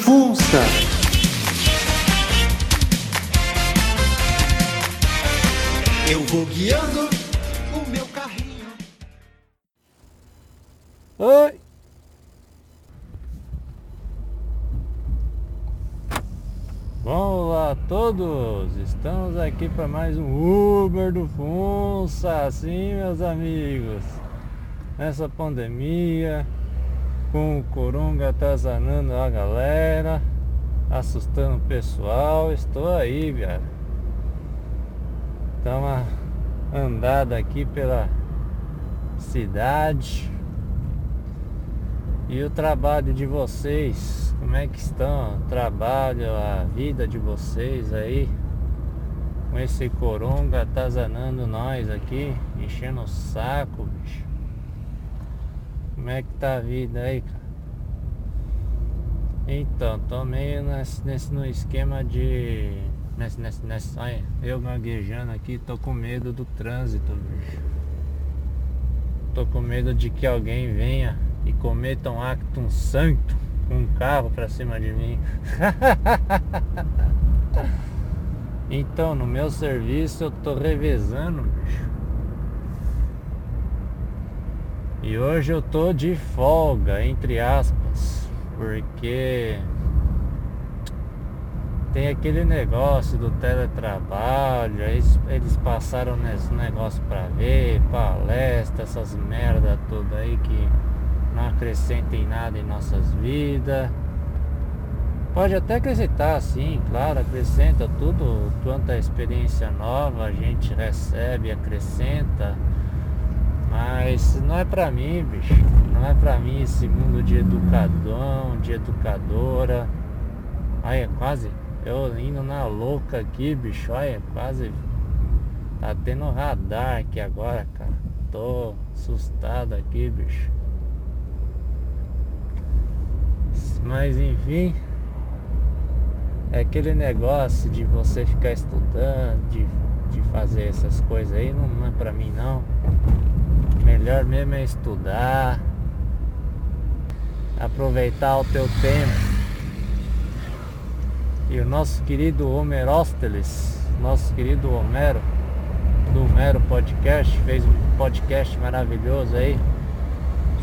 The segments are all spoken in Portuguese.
Funça. Eu vou guiando o meu carrinho. Oi! Olá a todos! Estamos aqui para mais um Uber do Funça, sim meus amigos. Nessa pandemia, com o coronga atazanando a galera, assustando o pessoal, estou aí, cara. Dá uma andada aqui pela cidade. E o trabalho de vocês, como é que estão? O trabalho, a vida de vocês aí, com esse coronga atazanando nós aqui, enchendo o saco, bicho. Como é que tá a vida aí, cara? Então, tô meio nesse, nesse no esquema de. Nesse, nesse, nesse, olha, eu gaguejando aqui, tô com medo do trânsito, bicho. Tô com medo de que alguém venha e cometa um acto um santo com um carro pra cima de mim. então, no meu serviço eu tô revezando, bicho. E hoje eu tô de folga, entre aspas, porque tem aquele negócio do teletrabalho, eles, passaram nesse negócio pra ver, palestra, essas merda toda aí que não acrescentem nada em nossas vidas. Pode até acrescentar, sim, claro, acrescenta tudo quanto a experiência nova, a gente recebe, acrescenta. Mas não é pra mim, bicho. Não é pra mim esse mundo de educadão, de educadora. Olha, quase eu indo na louca aqui, bicho. Olha, quase tá tendo radar aqui agora, cara. Tô assustado aqui, bicho. Mas enfim, é aquele negócio de você ficar estudando, de, de fazer essas coisas aí, não, não é pra mim não. Melhor mesmo é estudar, aproveitar o teu tempo. E o nosso querido Homerósteles, nosso querido Homero, do Homero Podcast, fez um podcast maravilhoso aí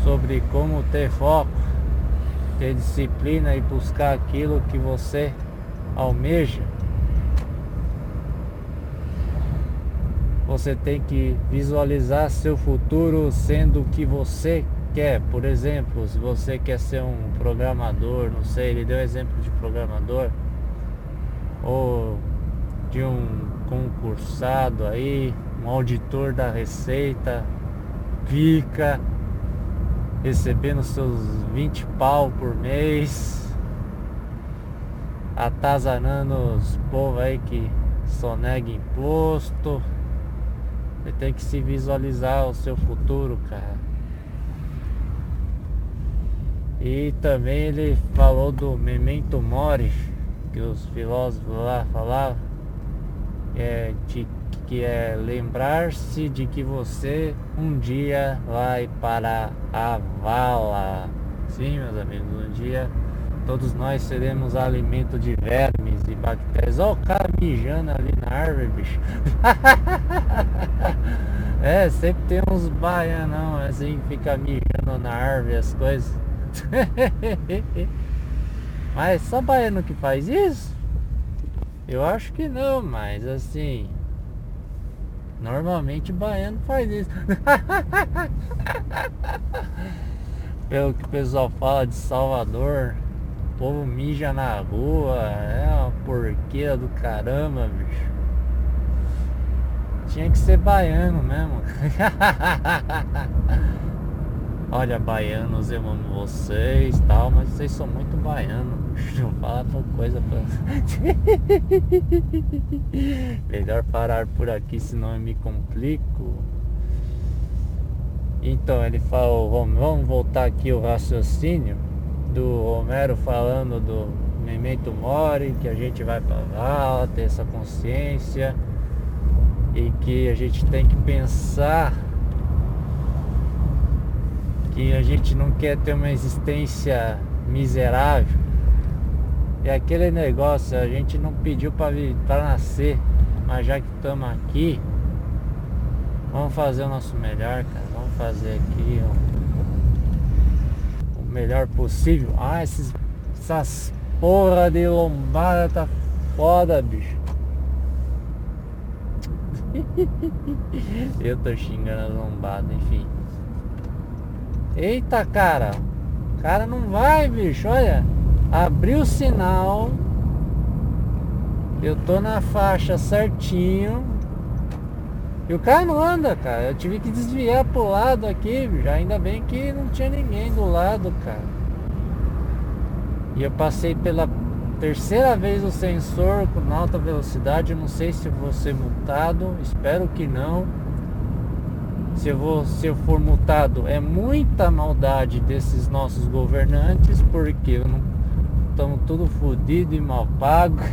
sobre como ter foco ter disciplina e buscar aquilo que você almeja. Você tem que visualizar seu futuro sendo o que você quer. Por exemplo, se você quer ser um programador, não sei, ele deu exemplo de programador ou de um concursado aí, um auditor da Receita, pica recebendo seus 20 pau por mês, atazanando os povos aí que sonega imposto. Você tem que se visualizar o seu futuro, cara. E também ele falou do memento mori, que os filósofos lá falavam, é, de que é lembrar-se de que você um dia vai para a vala. Sim, meus amigos, um dia todos nós seremos alimento de vermes e bactérias. Olha o cara mijando ali na árvore, bicho. é, sempre tem uns baianão assim, fica mijando na árvore as coisas. mas só baiano que faz isso? Eu acho que não, mas assim, Normalmente baiano faz isso. Pelo que o pessoal fala de Salvador, o povo mija na rua, é uma porqueira do caramba, bicho. Tinha que ser baiano mesmo. Olha, baianos, eu amo vocês tal, mas vocês são muito baianos. Não fala tal coisa pra. Melhor parar por aqui, senão eu me complico. Então ele falou, vamos, voltar aqui o raciocínio do Homero falando do Memento Mori, que a gente vai pra lá, ter essa consciência e que a gente tem que pensar que a gente não quer ter uma existência miserável E aquele negócio, a gente não pediu para nascer, mas já que estamos aqui, vamos fazer o nosso melhor, cara. Vamos fazer aqui o, o melhor possível. Ah, esses, essas porra de lombada tá foda, bicho. Eu tô xingando as lombadas, enfim. Eita, cara. Cara não vai, bicho, olha. Abriu o sinal. Eu tô na faixa certinho. E o cara não anda, cara. Eu tive que desviar pro lado aqui, já ainda bem que não tinha ninguém do lado, cara. E eu passei pela terceira vez o sensor com alta velocidade. Não sei se vou ser multado. Espero que não. Se eu, vou, se eu for multado, é muita maldade desses nossos governantes, porque estamos tudo fodido e mal pago.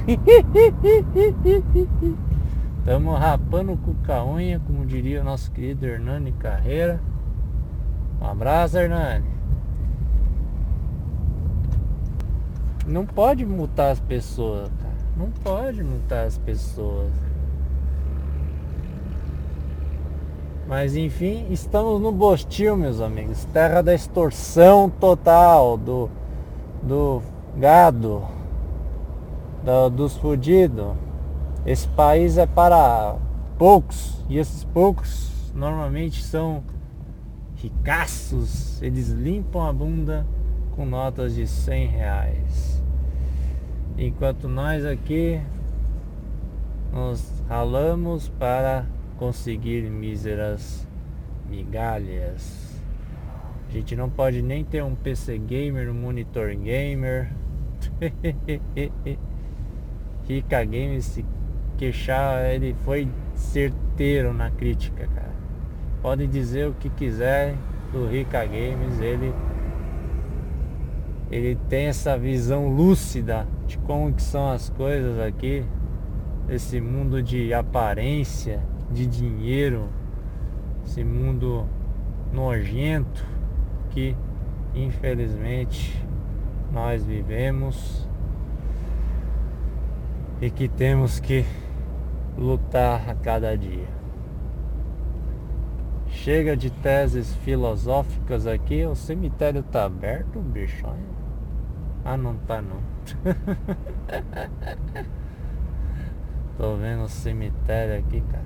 Estamos rapando com a unha, como diria o nosso querido Hernani Carreira. Um abraço, Hernani. Não pode multar as pessoas, cara. Não pode multar as pessoas. Mas enfim, estamos no Bostil, meus amigos. Terra da extorsão total do, do gado, do, dos fudidos. Esse país é para poucos. E esses poucos normalmente são ricaços. Eles limpam a bunda com notas de 100 reais. Enquanto nós aqui nos ralamos para conseguir míseras migalhas. A gente não pode nem ter um PC gamer, um monitor gamer. Rica Games se queixar, ele foi certeiro na crítica, cara. Podem dizer o que quiserem do Rica Games, ele ele tem essa visão lúcida de como que são as coisas aqui, esse mundo de aparência de dinheiro, esse mundo nojento que infelizmente nós vivemos e que temos que lutar a cada dia. Chega de teses filosóficas aqui, o cemitério tá aberto, bicho. Ah, não tá não. Tô vendo o cemitério aqui, cara.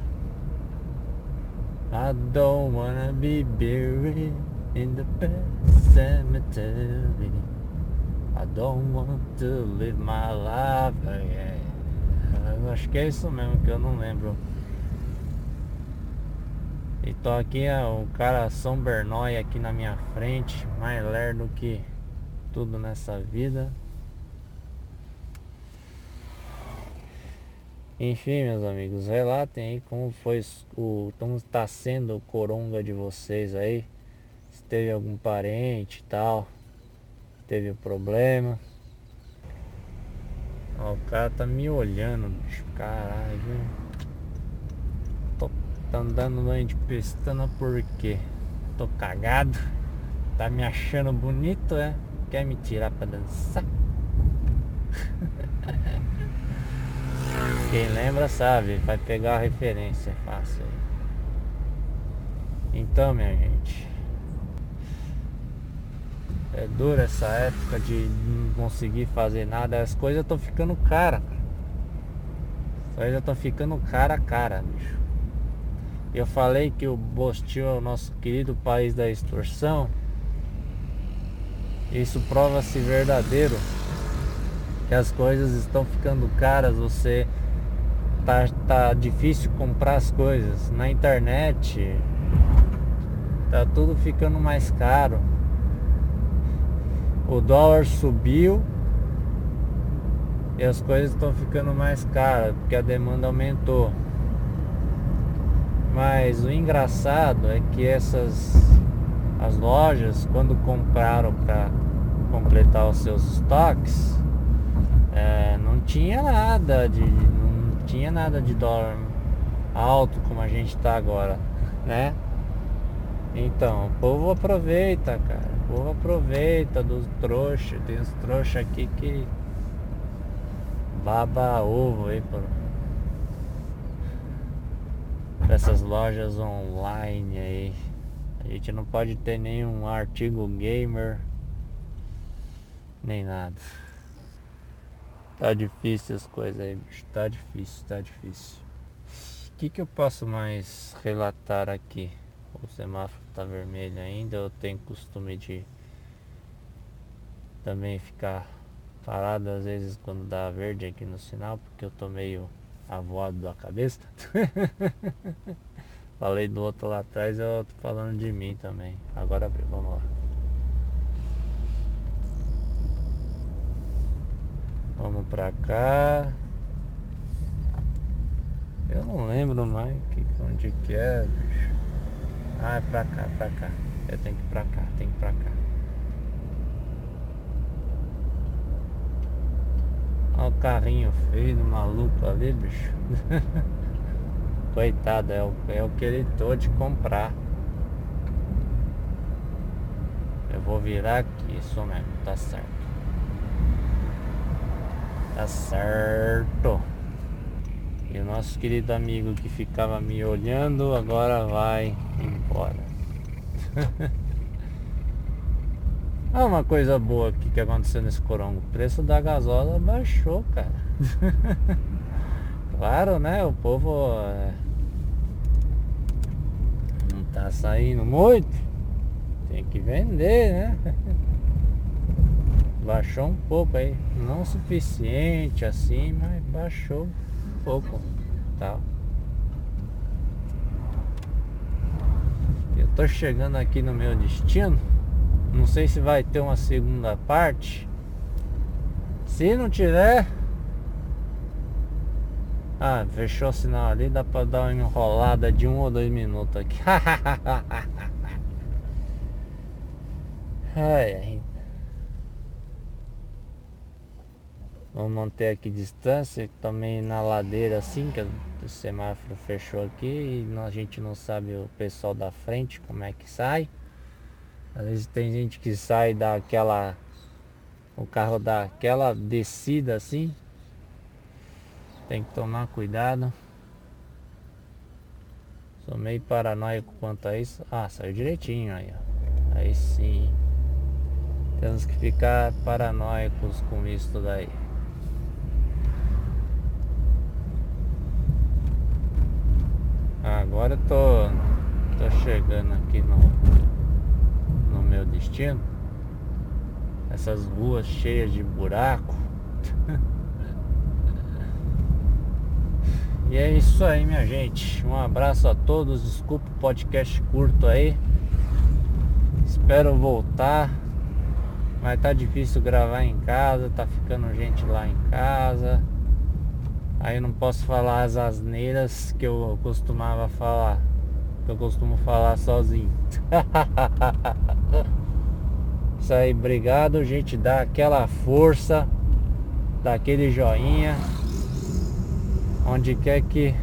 I don't wanna be buried in the pet cemetery. I don't want to live my life again. Eu acho que é isso mesmo que eu não lembro. E tô aqui, o cara São Bernói aqui na minha frente, mais lerdo que tudo nessa vida. Enfim, meus amigos, relatem aí como foi o. como está sendo o coronga de vocês aí. Se teve algum parente e tal. Teve um problema. Ó, o cara tá me olhando, bicho. Caralho. Tô tá andando lá de pestana por quê? Tô cagado. Tá me achando bonito, é? Quer me tirar pra dançar? Quem lembra sabe, vai pegar a referência fácil. Então, minha gente. É dura essa época de não conseguir fazer nada. As coisas estão ficando cara. As coisas estão ficando cara a cara, bicho. Eu falei que o Bostil é o nosso querido país da extorsão. Isso prova-se verdadeiro. Que as coisas estão ficando caras. Você tá, tá difícil comprar as coisas. Na internet tá tudo ficando mais caro. O dólar subiu e as coisas estão ficando mais caras porque a demanda aumentou. Mas o engraçado é que essas as lojas quando compraram para completar os seus estoques é, não tinha nada de tinha nada de dólar alto como a gente tá agora, né? Então, o povo aproveita, cara. O povo aproveita dos trouxas. Tem uns trouxas aqui que baba ovo aí por essas lojas online aí. A gente não pode ter nenhum artigo gamer nem nada. Tá difícil as coisas aí, bicho. Tá difícil, tá difícil. O que, que eu posso mais relatar aqui? O semáforo tá vermelho ainda. Eu tenho costume de também ficar parado às vezes quando dá verde aqui no sinal, porque eu tô meio avoado da cabeça. Falei do outro lá atrás, eu tô falando de mim também. Agora vamos lá. Vamos pra cá. Eu não lembro mais que, onde que é, bicho. Ah, é pra cá, pra cá. Eu tenho que ir pra cá, tem que ir pra cá. Olha o carrinho feio do maluco ali, bicho. Coitado, é o, é o que ele tô de comprar. Eu vou virar aqui, isso mesmo, tá certo. Tá certo. E o nosso querido amigo que ficava me olhando agora vai embora. Ah, uma coisa boa aqui que aconteceu nesse corongo. O preço da gasola baixou, cara. claro, né? O povo é... tá saindo muito. Tem que vender, né? Baixou um pouco aí. Não suficiente assim, mas baixou um pouco. Tá. Eu tô chegando aqui no meu destino. Não sei se vai ter uma segunda parte. Se não tiver. Ah, fechou o sinal ali, dá pra dar uma enrolada de um ou dois minutos aqui. ai, ai. Vamos manter aqui distância, também na ladeira assim, que o semáforo fechou aqui e a gente não sabe o pessoal da frente como é que sai. Às vezes tem gente que sai daquela. O carro dá aquela descida assim. Tem que tomar cuidado. Sou meio paranoico quanto a isso. Ah, saiu direitinho aí, ó. Aí sim. Temos que ficar paranoicos com isso daí. Agora eu tô, tô chegando aqui no meu destino. Essas ruas cheias de buraco. e é isso aí, minha gente. Um abraço a todos. Desculpa o podcast curto aí. Espero voltar. Mas tá difícil gravar em casa, tá ficando gente lá em casa. Aí eu não posso falar as asneiras que eu costumava falar que eu costumo falar sozinho. Isso aí, obrigado, gente. Dá aquela força, dá aquele joinha. Onde quer que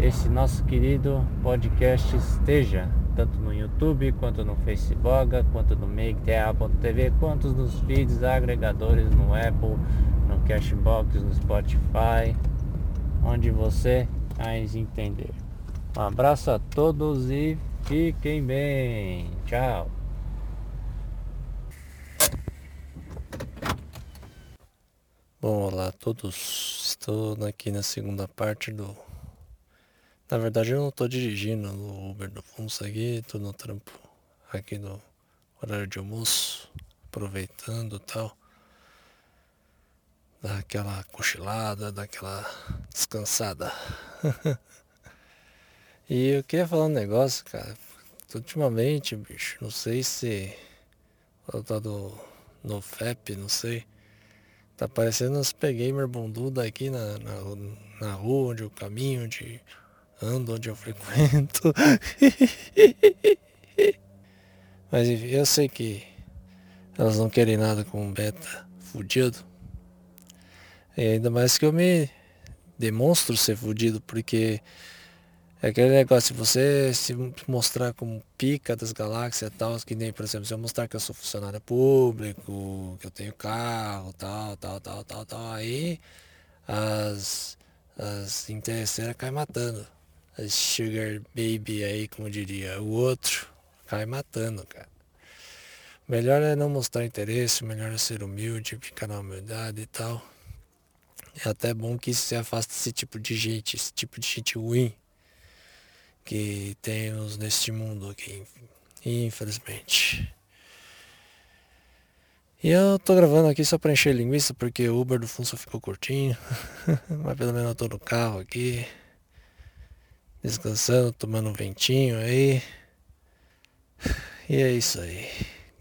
esse nosso querido podcast esteja, tanto no YouTube, quanto no Facebook, quanto no MakeTA.tv, quanto nos feeds agregadores no Apple, no Cashbox, no Spotify, onde você mais entender. Um abraço a todos e fiquem bem. Tchau. Bom, olá a todos. Estou aqui na segunda parte do. Na verdade, eu não estou dirigindo no Uber do Funça aqui, estou no trampo aqui no horário de almoço, aproveitando tal. Dar aquela cochilada, daquela descansada. E eu queria falar um negócio, cara. Ultimamente, bicho, não sei se. Tá do. No FEP, não sei. Tá parecendo uns gamer bunduda aqui na, na, na rua, onde eu caminho, onde ando, onde eu frequento. Mas enfim, eu sei que elas não querem nada com um beta fudido. E ainda mais que eu me demonstro ser fudido, porque É aquele negócio, se você se mostrar como pica das galáxias e tal, que nem, por exemplo, se eu mostrar que eu sou funcionário público, que eu tenho carro, tal, tal, tal, tal, tal, aí as, as interesseiras caem matando. As sugar baby aí, como diria o outro, cai matando, cara. Melhor é não mostrar interesse, melhor é ser humilde, ficar na humildade e tal. É até bom que se afaste esse tipo de gente, esse tipo de gente ruim que temos neste mundo aqui, infelizmente. E eu tô gravando aqui só pra encher linguiça, porque o Uber do Funso ficou curtinho. Mas pelo menos eu tô no carro aqui, descansando, tomando um ventinho aí. E é isso aí.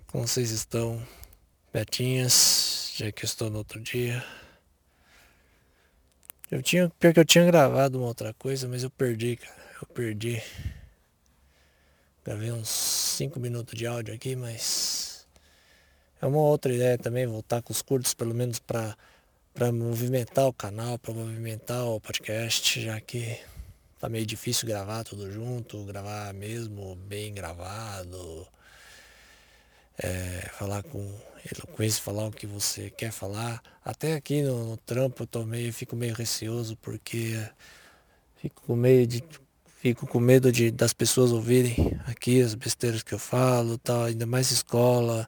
Como vocês estão, betinhas, já que eu estou no outro dia. Eu tinha, pior que eu tinha gravado uma outra coisa, mas eu perdi, cara eu perdi. Gravei uns 5 minutos de áudio aqui, mas é uma outra ideia também, voltar com os curtos, pelo menos para para movimentar o canal, para movimentar o podcast, já que tá meio difícil gravar tudo junto, gravar mesmo bem gravado, é, falar com eloquência, falar o que você quer falar. Até aqui no, no trampo eu tô meio, fico meio receoso porque fico meio de Fico com medo de das pessoas ouvirem aqui as besteiras que eu falo, tal, ainda mais escola.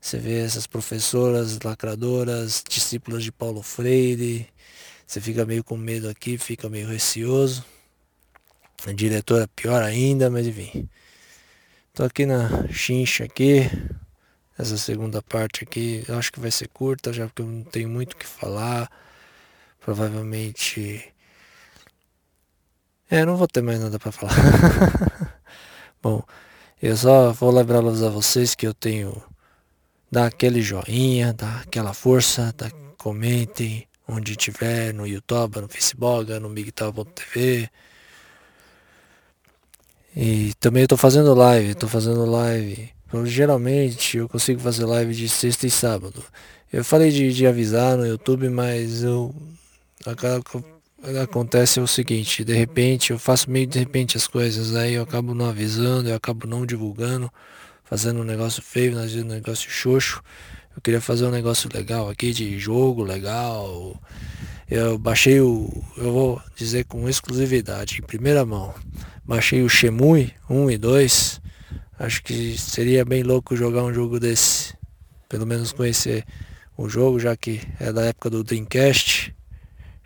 Você vê essas professoras lacradoras, discípulas de Paulo Freire. Você fica meio com medo aqui, fica meio receoso. A diretora pior ainda, mas enfim. Tô aqui na chincha aqui. Essa segunda parte aqui, eu acho que vai ser curta, já porque eu não tenho muito o que falar. Provavelmente é, não vou ter mais nada para falar. Bom, eu só vou lembrá-los a vocês que eu tenho dá aquele joinha, dá aquela força, dá, comentem onde tiver, no YouTube, no Facebook, no migtal.tv. E também eu tô fazendo live, tô fazendo live. Geralmente eu consigo fazer live de sexta e sábado. Eu falei de, de avisar no YouTube, mas eu acabo acontece é o seguinte, de repente eu faço meio de repente as coisas, aí eu acabo não avisando, eu acabo não divulgando, fazendo um negócio feio, fazendo um negócio xoxo. Eu queria fazer um negócio legal aqui de jogo legal. Eu baixei o, eu vou dizer com exclusividade, em primeira mão. Baixei o Shemui 1 e 2. Acho que seria bem louco jogar um jogo desse. Pelo menos conhecer o jogo, já que é da época do Dreamcast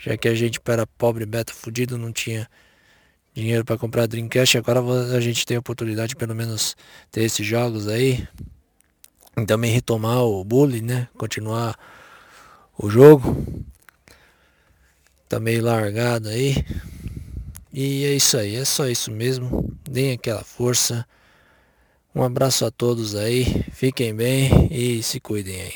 já que a gente era pobre, beta, fudido, não tinha dinheiro para comprar Dreamcast, agora a gente tem a oportunidade de pelo menos ter esses jogos aí. E também retomar o bullying, né? Continuar o jogo. Tá meio largado aí. E é isso aí, é só isso mesmo. Deem aquela força. Um abraço a todos aí. Fiquem bem e se cuidem aí.